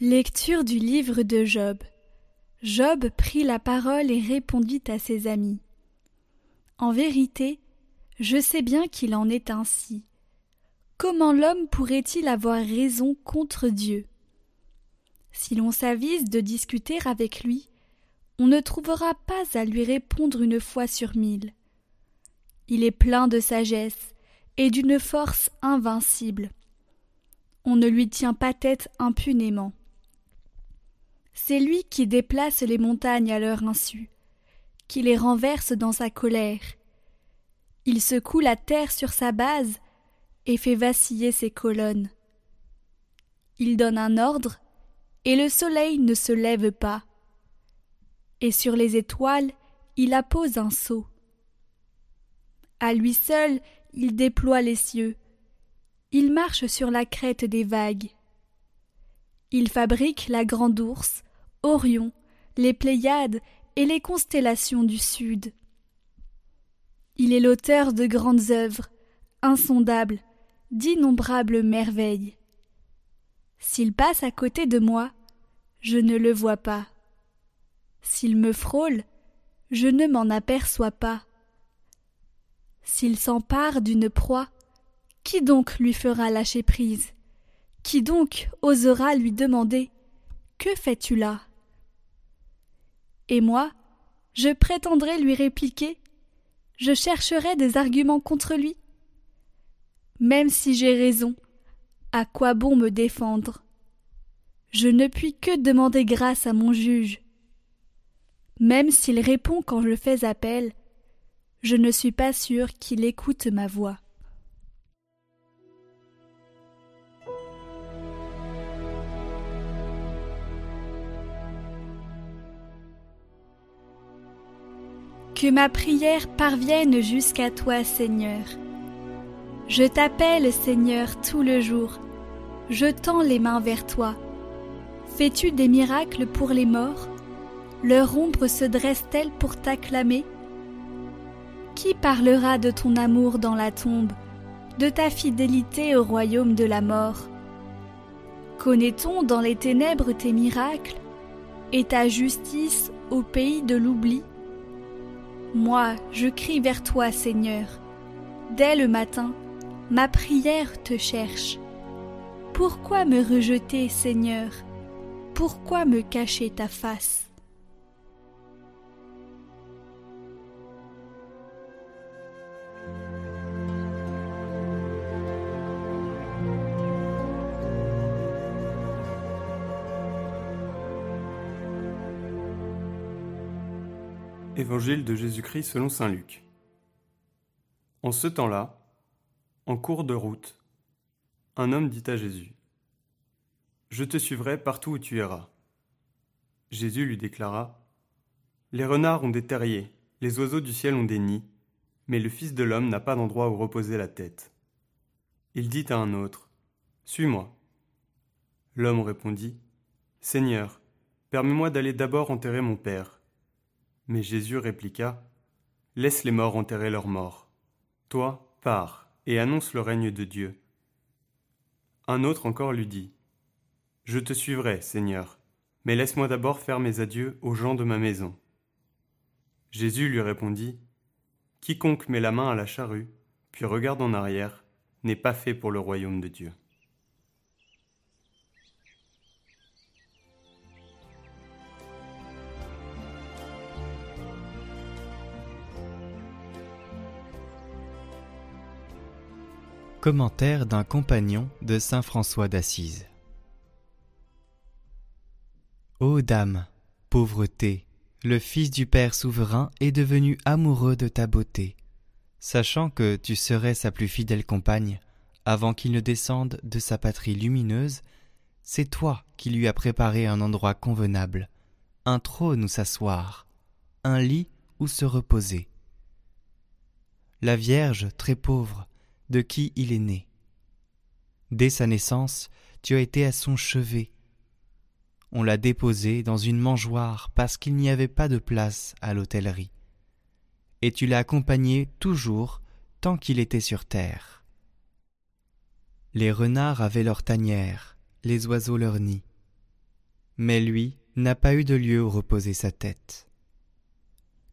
Lecture du livre de Job. Job prit la parole et répondit à ses amis. En vérité, je sais bien qu'il en est ainsi. Comment l'homme pourrait-il avoir raison contre Dieu? Si l'on s'avise de discuter avec lui, on ne trouvera pas à lui répondre une fois sur mille. Il est plein de sagesse et d'une force invincible. On ne lui tient pas tête impunément. C'est lui qui déplace les montagnes à leur insu, qui les renverse dans sa colère. Il secoue la terre sur sa base et fait vaciller ses colonnes. Il donne un ordre, et le soleil ne se lève pas. Et sur les étoiles, il appose un sceau. À lui seul, il déploie les cieux. Il marche sur la crête des vagues. Il fabrique la grande ours, Orion, les Pléiades et les constellations du Sud. Il est l'auteur de grandes œuvres, insondables, d'innombrables merveilles. S'il passe à côté de moi, je ne le vois pas. S'il me frôle, je ne m'en aperçois pas. S'il s'empare d'une proie, qui donc lui fera lâcher prise? Qui donc osera lui demander Que fais-tu là? Et moi, je prétendrai lui répliquer, je chercherai des arguments contre lui. Même si j'ai raison, à quoi bon me défendre? Je ne puis que demander grâce à mon juge. Même s'il répond quand je fais appel, je ne suis pas sûr qu'il écoute ma voix. Que ma prière parvienne jusqu'à toi, Seigneur. Je t'appelle, Seigneur, tout le jour. Je tends les mains vers toi. Fais-tu des miracles pour les morts? Leur ombre se dresse-t-elle pour t'acclamer? Qui parlera de ton amour dans la tombe, de ta fidélité au royaume de la mort? Connaît-on dans les ténèbres tes miracles et ta justice au pays de l'oubli? Moi, je crie vers toi, Seigneur. Dès le matin, ma prière te cherche. Pourquoi me rejeter, Seigneur? Pourquoi me cacher ta face? Évangile de Jésus-Christ selon Saint Luc. En ce temps-là, en cours de route, un homme dit à Jésus Je te suivrai partout où tu iras. Jésus lui déclara Les renards ont des terriers, les oiseaux du ciel ont des nids, mais le Fils de l'homme n'a pas d'endroit où reposer la tête. Il dit à un autre Suis-moi. L'homme répondit Seigneur, permets-moi d'aller d'abord enterrer mon Père. Mais Jésus répliqua Laisse les morts enterrer leurs morts. Toi, pars et annonce le règne de Dieu. Un autre encore lui dit Je te suivrai, Seigneur, mais laisse-moi d'abord faire mes adieux aux gens de ma maison. Jésus lui répondit Quiconque met la main à la charrue, puis regarde en arrière, n'est pas fait pour le royaume de Dieu. Commentaire d'un compagnon de saint François d'Assise. Ô dame, pauvreté, le Fils du Père souverain est devenu amoureux de ta beauté, sachant que tu serais sa plus fidèle compagne, avant qu'il ne descende de sa patrie lumineuse, c'est toi qui lui as préparé un endroit convenable, un trône où s'asseoir, un lit où se reposer. La Vierge, très pauvre, de qui il est né. Dès sa naissance, tu as été à son chevet. On l'a déposé dans une mangeoire parce qu'il n'y avait pas de place à l'hôtellerie. Et tu l'as accompagné toujours tant qu'il était sur terre. Les renards avaient leur tanière, les oiseaux leur nid. Mais lui n'a pas eu de lieu où reposer sa tête.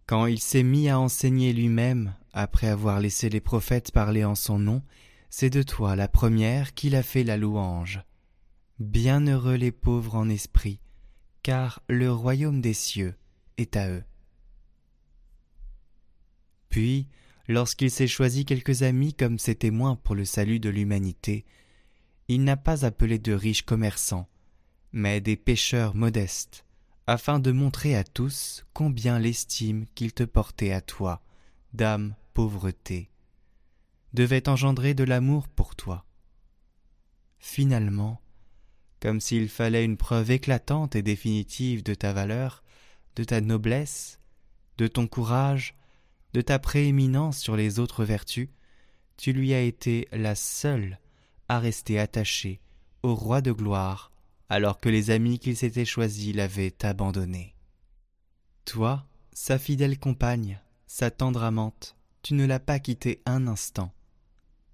Quand il s'est mis à enseigner lui-même, après avoir laissé les prophètes parler en son nom, c'est de toi la première qu'il a fait la louange. Bienheureux les pauvres en esprit, car le royaume des cieux est à eux. Puis, lorsqu'il s'est choisi quelques amis comme ses témoins pour le salut de l'humanité, il n'a pas appelé de riches commerçants, mais des pêcheurs modestes, afin de montrer à tous combien l'estime qu'il te portait à toi, dame pauvreté, devait engendrer de l'amour pour toi. Finalement, comme s'il fallait une preuve éclatante et définitive de ta valeur, de ta noblesse, de ton courage, de ta prééminence sur les autres vertus, tu lui as été la seule à rester attachée au roi de gloire, alors que les amis qu'il s'était choisis l'avaient abandonné. Toi, sa fidèle compagne, sa tendre amante, tu ne l'as pas quitté un instant.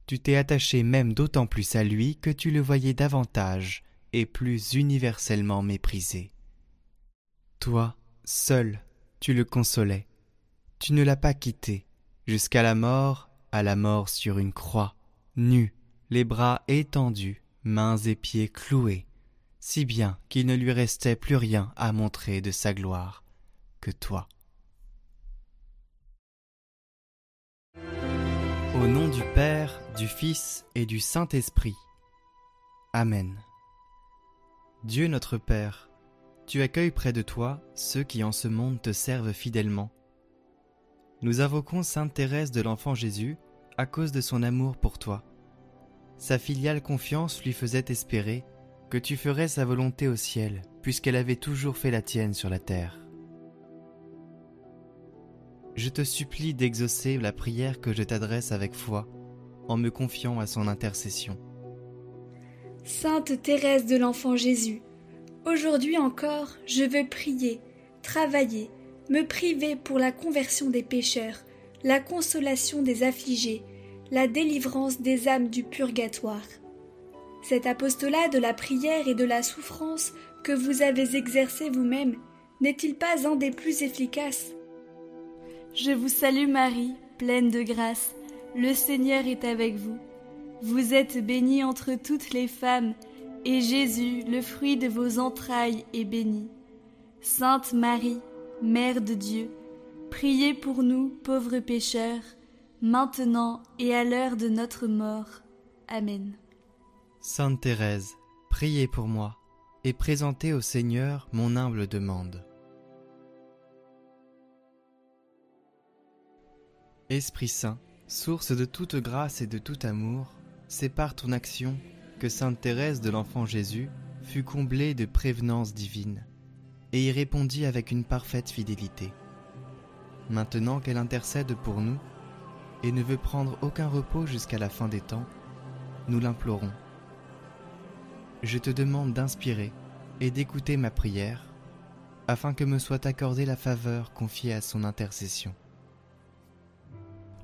Tu t'es attaché même d'autant plus à lui que tu le voyais davantage et plus universellement méprisé. Toi, seul, tu le consolais. Tu ne l'as pas quitté, jusqu'à la mort, à la mort sur une croix, nu, les bras étendus, mains et pieds cloués, si bien qu'il ne lui restait plus rien à montrer de sa gloire que toi. Au nom du Père, du Fils et du Saint-Esprit. Amen. Dieu notre Père, tu accueilles près de toi ceux qui en ce monde te servent fidèlement. Nous invoquons Sainte Thérèse de l'Enfant Jésus à cause de son amour pour toi. Sa filiale confiance lui faisait espérer que tu ferais sa volonté au ciel, puisqu'elle avait toujours fait la tienne sur la terre. Je te supplie d'exaucer la prière que je t'adresse avec foi, en me confiant à son intercession. Sainte Thérèse de l'Enfant Jésus, aujourd'hui encore, je veux prier, travailler, me priver pour la conversion des pécheurs, la consolation des affligés, la délivrance des âmes du purgatoire. Cet apostolat de la prière et de la souffrance que vous avez exercé vous-même n'est-il pas un des plus efficaces? Je vous salue Marie, pleine de grâce, le Seigneur est avec vous. Vous êtes bénie entre toutes les femmes, et Jésus, le fruit de vos entrailles, est béni. Sainte Marie, Mère de Dieu, priez pour nous pauvres pécheurs, maintenant et à l'heure de notre mort. Amen. Sainte Thérèse, priez pour moi et présentez au Seigneur mon humble demande. Esprit Saint, source de toute grâce et de tout amour, c'est par ton action que Sainte Thérèse de l'Enfant Jésus fut comblée de prévenance divine et y répondit avec une parfaite fidélité. Maintenant qu'elle intercède pour nous et ne veut prendre aucun repos jusqu'à la fin des temps, nous l'implorons. Je te demande d'inspirer et d'écouter ma prière, afin que me soit accordée la faveur confiée à son intercession.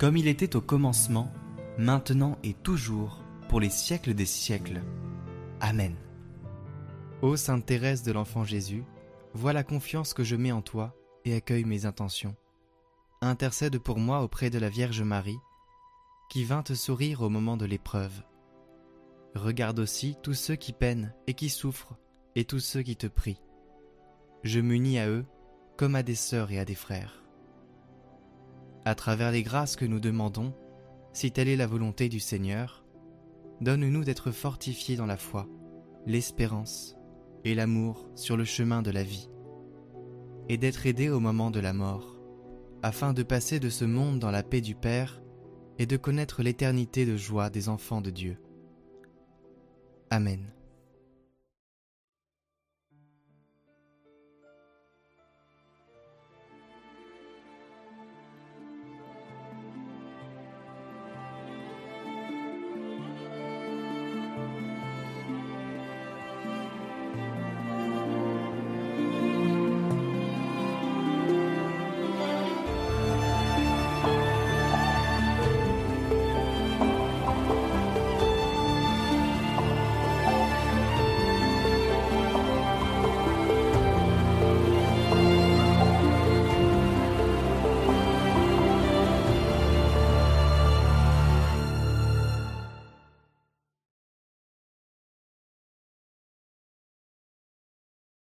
comme il était au commencement, maintenant et toujours, pour les siècles des siècles. Amen. Ô Sainte Thérèse de l'Enfant Jésus, vois la confiance que je mets en toi et accueille mes intentions. Intercède pour moi auprès de la Vierge Marie, qui vint te sourire au moment de l'épreuve. Regarde aussi tous ceux qui peinent et qui souffrent, et tous ceux qui te prient. Je m'unis à eux comme à des sœurs et à des frères. À travers les grâces que nous demandons, si telle est la volonté du Seigneur, donne-nous d'être fortifiés dans la foi, l'espérance et l'amour sur le chemin de la vie, et d'être aidés au moment de la mort, afin de passer de ce monde dans la paix du Père et de connaître l'éternité de joie des enfants de Dieu. Amen.